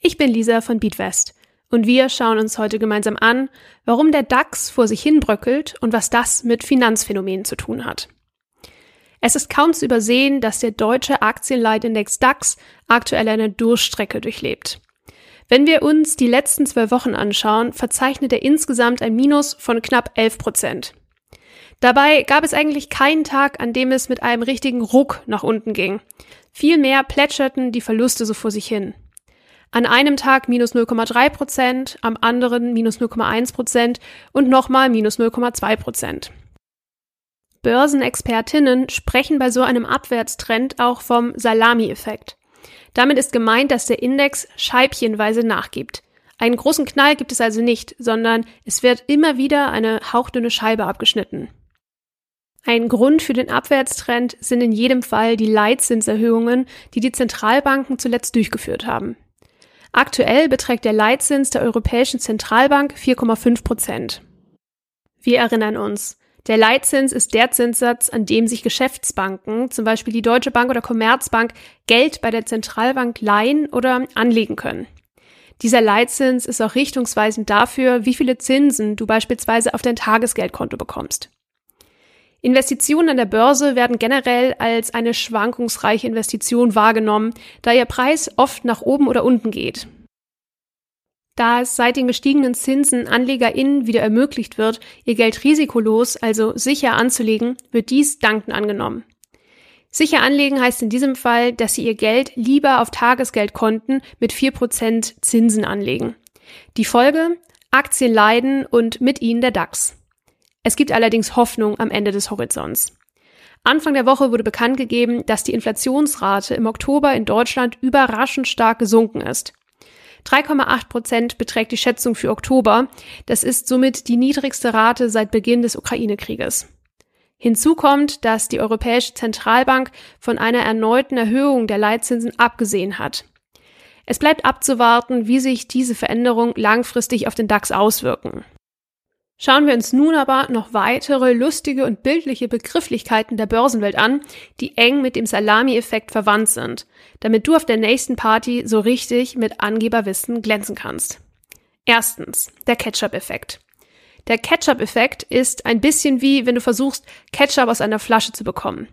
Ich bin Lisa von Beatwest und wir schauen uns heute gemeinsam an, warum der DAX vor sich hin bröckelt und was das mit Finanzphänomenen zu tun hat. Es ist kaum zu übersehen, dass der deutsche Aktienleitindex DAX aktuell eine Durchstrecke durchlebt. Wenn wir uns die letzten zwölf Wochen anschauen, verzeichnet er insgesamt ein Minus von knapp 11 Prozent. Dabei gab es eigentlich keinen Tag, an dem es mit einem richtigen Ruck nach unten ging. Vielmehr plätscherten die Verluste so vor sich hin. An einem Tag minus 0,3 Prozent, am anderen minus 0,1 Prozent und nochmal minus 0,2 Prozent. Börsenexpertinnen sprechen bei so einem Abwärtstrend auch vom Salami-Effekt. Damit ist gemeint, dass der Index scheibchenweise nachgibt. Einen großen Knall gibt es also nicht, sondern es wird immer wieder eine hauchdünne Scheibe abgeschnitten. Ein Grund für den Abwärtstrend sind in jedem Fall die Leitzinserhöhungen, die die Zentralbanken zuletzt durchgeführt haben. Aktuell beträgt der Leitzins der Europäischen Zentralbank 4,5 Prozent. Wir erinnern uns, der Leitzins ist der Zinssatz, an dem sich Geschäftsbanken, zum Beispiel die Deutsche Bank oder Commerzbank, Geld bei der Zentralbank leihen oder anlegen können. Dieser Leitzins ist auch richtungsweisend dafür, wie viele Zinsen du beispielsweise auf dein Tagesgeldkonto bekommst. Investitionen an der Börse werden generell als eine schwankungsreiche Investition wahrgenommen, da ihr Preis oft nach oben oder unten geht. Da es seit den gestiegenen Zinsen AnlegerInnen wieder ermöglicht wird, ihr Geld risikolos, also sicher anzulegen, wird dies dankend angenommen. Sicher anlegen heißt in diesem Fall, dass Sie Ihr Geld lieber auf Tagesgeldkonten mit 4% Zinsen anlegen. Die Folge? Aktien leiden und mit ihnen der DAX. Es gibt allerdings Hoffnung am Ende des Horizonts. Anfang der Woche wurde bekannt gegeben, dass die Inflationsrate im Oktober in Deutschland überraschend stark gesunken ist. 3,8 Prozent beträgt die Schätzung für Oktober. Das ist somit die niedrigste Rate seit Beginn des Ukraine-Krieges. Hinzu kommt, dass die Europäische Zentralbank von einer erneuten Erhöhung der Leitzinsen abgesehen hat. Es bleibt abzuwarten, wie sich diese Veränderungen langfristig auf den DAX auswirken. Schauen wir uns nun aber noch weitere lustige und bildliche Begrifflichkeiten der Börsenwelt an, die eng mit dem Salami-Effekt verwandt sind, damit du auf der nächsten Party so richtig mit Angeberwissen glänzen kannst. Erstens, der Ketchup-Effekt. Der Ketchup-Effekt ist ein bisschen wie, wenn du versuchst, Ketchup aus einer Flasche zu bekommen.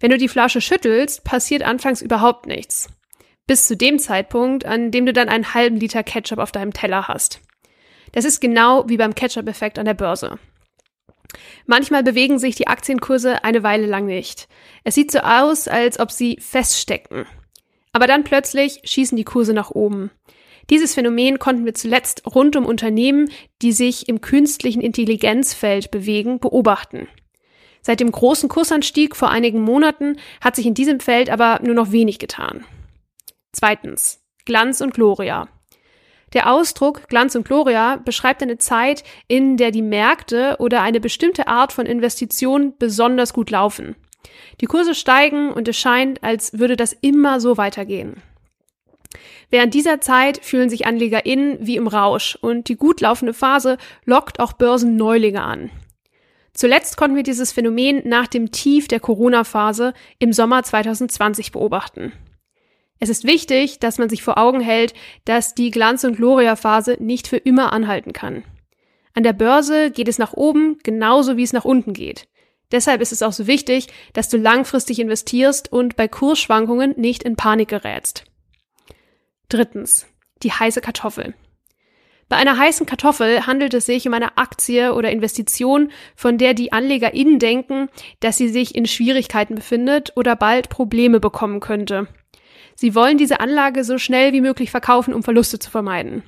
Wenn du die Flasche schüttelst, passiert anfangs überhaupt nichts. Bis zu dem Zeitpunkt, an dem du dann einen halben Liter Ketchup auf deinem Teller hast. Das ist genau wie beim Ketchup-Effekt an der Börse. Manchmal bewegen sich die Aktienkurse eine Weile lang nicht. Es sieht so aus, als ob sie feststecken. Aber dann plötzlich schießen die Kurse nach oben. Dieses Phänomen konnten wir zuletzt rund um Unternehmen, die sich im künstlichen Intelligenzfeld bewegen, beobachten. Seit dem großen Kursanstieg vor einigen Monaten hat sich in diesem Feld aber nur noch wenig getan. Zweitens. Glanz und Gloria. Der Ausdruck Glanz und Gloria beschreibt eine Zeit, in der die Märkte oder eine bestimmte Art von Investition besonders gut laufen. Die Kurse steigen und es scheint, als würde das immer so weitergehen. Während dieser Zeit fühlen sich AnlegerInnen wie im Rausch und die gut laufende Phase lockt auch Börsenneulinge an. Zuletzt konnten wir dieses Phänomen nach dem Tief der Corona-Phase im Sommer 2020 beobachten. Es ist wichtig, dass man sich vor Augen hält, dass die Glanz- und Gloria-Phase nicht für immer anhalten kann. An der Börse geht es nach oben genauso wie es nach unten geht. Deshalb ist es auch so wichtig, dass du langfristig investierst und bei Kursschwankungen nicht in Panik gerätst. Drittens. Die heiße Kartoffel. Bei einer heißen Kartoffel handelt es sich um eine Aktie oder Investition, von der die AnlegerInnen denken, dass sie sich in Schwierigkeiten befindet oder bald Probleme bekommen könnte. Sie wollen diese Anlage so schnell wie möglich verkaufen, um Verluste zu vermeiden.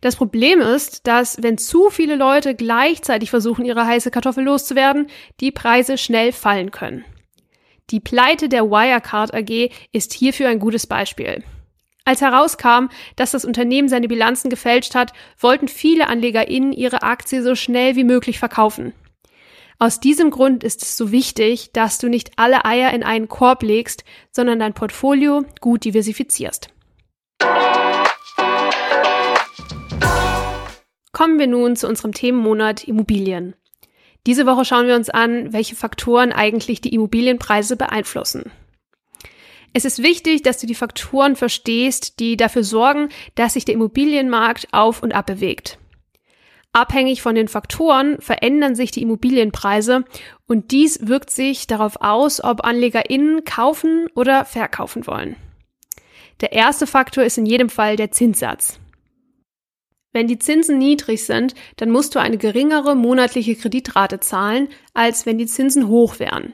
Das Problem ist, dass wenn zu viele Leute gleichzeitig versuchen, ihre heiße Kartoffel loszuwerden, die Preise schnell fallen können. Die Pleite der Wirecard AG ist hierfür ein gutes Beispiel. Als herauskam, dass das Unternehmen seine Bilanzen gefälscht hat, wollten viele AnlegerInnen ihre Aktie so schnell wie möglich verkaufen. Aus diesem Grund ist es so wichtig, dass du nicht alle Eier in einen Korb legst, sondern dein Portfolio gut diversifizierst. Kommen wir nun zu unserem Themenmonat Immobilien. Diese Woche schauen wir uns an, welche Faktoren eigentlich die Immobilienpreise beeinflussen. Es ist wichtig, dass du die Faktoren verstehst, die dafür sorgen, dass sich der Immobilienmarkt auf und ab bewegt. Abhängig von den Faktoren verändern sich die Immobilienpreise und dies wirkt sich darauf aus, ob AnlegerInnen kaufen oder verkaufen wollen. Der erste Faktor ist in jedem Fall der Zinssatz. Wenn die Zinsen niedrig sind, dann musst du eine geringere monatliche Kreditrate zahlen, als wenn die Zinsen hoch wären.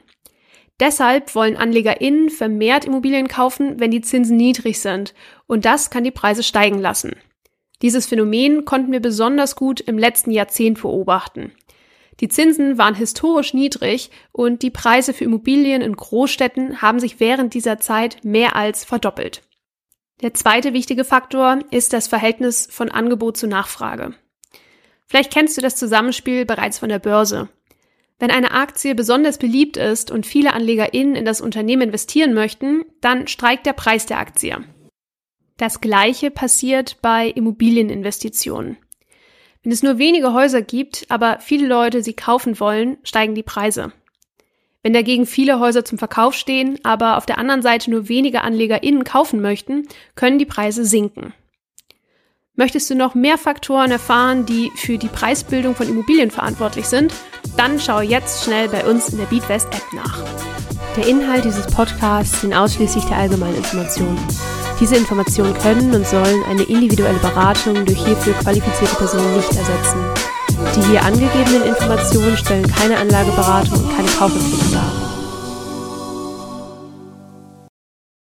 Deshalb wollen AnlegerInnen vermehrt Immobilien kaufen, wenn die Zinsen niedrig sind. Und das kann die Preise steigen lassen. Dieses Phänomen konnten wir besonders gut im letzten Jahrzehnt beobachten. Die Zinsen waren historisch niedrig und die Preise für Immobilien in Großstädten haben sich während dieser Zeit mehr als verdoppelt. Der zweite wichtige Faktor ist das Verhältnis von Angebot zu Nachfrage. Vielleicht kennst du das Zusammenspiel bereits von der Börse. Wenn eine Aktie besonders beliebt ist und viele AnlegerInnen in das Unternehmen investieren möchten, dann steigt der Preis der Aktie. Das gleiche passiert bei Immobilieninvestitionen. Wenn es nur wenige Häuser gibt, aber viele Leute sie kaufen wollen, steigen die Preise. Wenn dagegen viele Häuser zum Verkauf stehen, aber auf der anderen Seite nur wenige AnlegerInnen kaufen möchten, können die Preise sinken. Möchtest du noch mehr Faktoren erfahren, die für die Preisbildung von Immobilien verantwortlich sind? Dann schau jetzt schnell bei uns in der Beatwest App nach. Der Inhalt dieses Podcasts dient ausschließlich der allgemeinen Information. Diese Informationen können und sollen eine individuelle Beratung durch hierfür qualifizierte Personen nicht ersetzen. Die hier angegebenen Informationen stellen keine Anlageberatung und keine Kaufempfehlung dar.